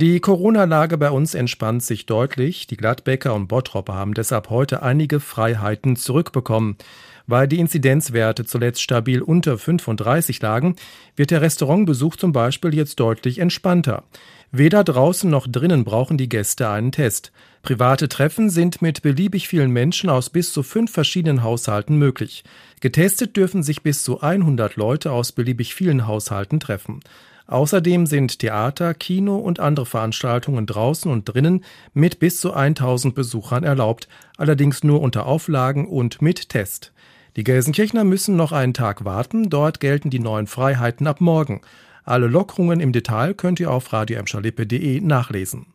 Die Corona-Lage bei uns entspannt sich deutlich. Die Gladbecker und Bottropper haben deshalb heute einige Freiheiten zurückbekommen. Weil die Inzidenzwerte zuletzt stabil unter 35 lagen, wird der Restaurantbesuch zum Beispiel jetzt deutlich entspannter. Weder draußen noch drinnen brauchen die Gäste einen Test. Private Treffen sind mit beliebig vielen Menschen aus bis zu fünf verschiedenen Haushalten möglich. Getestet dürfen sich bis zu 100 Leute aus beliebig vielen Haushalten treffen. Außerdem sind Theater, Kino und andere Veranstaltungen draußen und drinnen mit bis zu 1000 Besuchern erlaubt, allerdings nur unter Auflagen und mit Test. Die Gelsenkirchner müssen noch einen Tag warten, dort gelten die neuen Freiheiten ab morgen. Alle Lockerungen im Detail könnt ihr auf radioemschalippe.de nachlesen.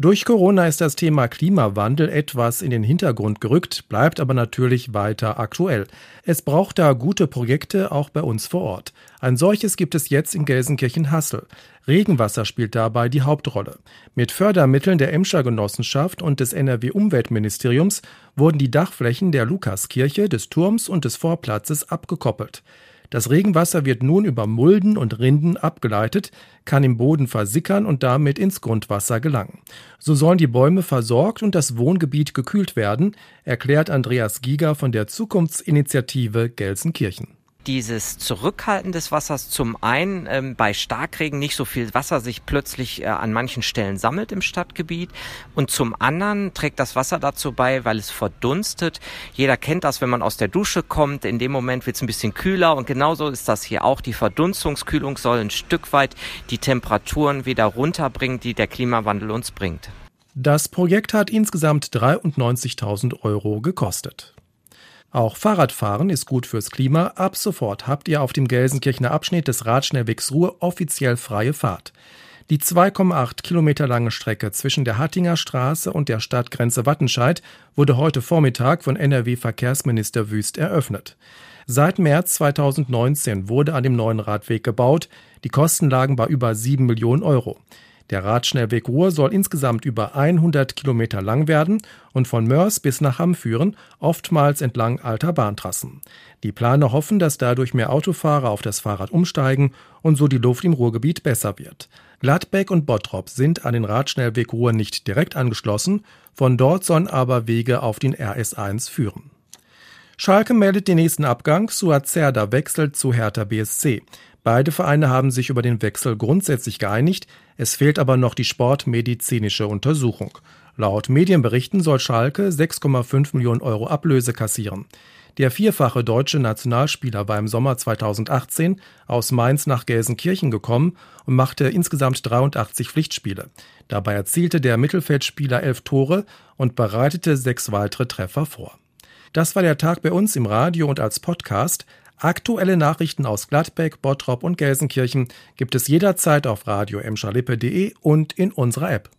Durch Corona ist das Thema Klimawandel etwas in den Hintergrund gerückt, bleibt aber natürlich weiter aktuell. Es braucht da gute Projekte auch bei uns vor Ort. Ein solches gibt es jetzt in Gelsenkirchen-Hassel. Regenwasser spielt dabei die Hauptrolle. Mit Fördermitteln der Emscher Genossenschaft und des NRW-Umweltministeriums wurden die Dachflächen der Lukaskirche, des Turms und des Vorplatzes abgekoppelt. Das Regenwasser wird nun über Mulden und Rinden abgeleitet, kann im Boden versickern und damit ins Grundwasser gelangen. So sollen die Bäume versorgt und das Wohngebiet gekühlt werden, erklärt Andreas Giger von der Zukunftsinitiative Gelsenkirchen dieses Zurückhalten des Wassers zum einen ähm, bei Starkregen nicht so viel Wasser sich plötzlich äh, an manchen Stellen sammelt im Stadtgebiet und zum anderen trägt das Wasser dazu bei, weil es verdunstet. Jeder kennt das, wenn man aus der Dusche kommt, in dem Moment wird es ein bisschen kühler und genauso ist das hier auch. Die Verdunstungskühlung soll ein Stück weit die Temperaturen wieder runterbringen, die der Klimawandel uns bringt. Das Projekt hat insgesamt 93.000 Euro gekostet. Auch Fahrradfahren ist gut fürs Klima. Ab sofort habt ihr auf dem Gelsenkirchener Abschnitt des Radschnellwegs Ruhr offiziell freie Fahrt. Die 2,8 Kilometer lange Strecke zwischen der Hattinger Straße und der Stadtgrenze Wattenscheid wurde heute Vormittag von NRW-Verkehrsminister Wüst eröffnet. Seit März 2019 wurde an dem neuen Radweg gebaut. Die Kosten lagen bei über 7 Millionen Euro. Der Radschnellweg Ruhr soll insgesamt über 100 Kilometer lang werden und von Mörs bis nach Hamm führen, oftmals entlang alter Bahntrassen. Die Planer hoffen, dass dadurch mehr Autofahrer auf das Fahrrad umsteigen und so die Luft im Ruhrgebiet besser wird. Gladbeck und Bottrop sind an den Radschnellweg Ruhr nicht direkt angeschlossen, von dort sollen aber Wege auf den RS1 führen. Schalke meldet den nächsten Abgang, Suazerda wechselt zu Hertha BSC. Beide Vereine haben sich über den Wechsel grundsätzlich geeinigt, es fehlt aber noch die sportmedizinische Untersuchung. Laut Medienberichten soll Schalke 6,5 Millionen Euro Ablöse kassieren. Der vierfache deutsche Nationalspieler war im Sommer 2018 aus Mainz nach Gelsenkirchen gekommen und machte insgesamt 83 Pflichtspiele. Dabei erzielte der Mittelfeldspieler elf Tore und bereitete sechs weitere Treffer vor. Das war der Tag bei uns im Radio und als Podcast. Aktuelle Nachrichten aus Gladbeck, Bottrop und Gelsenkirchen gibt es jederzeit auf radio und in unserer App.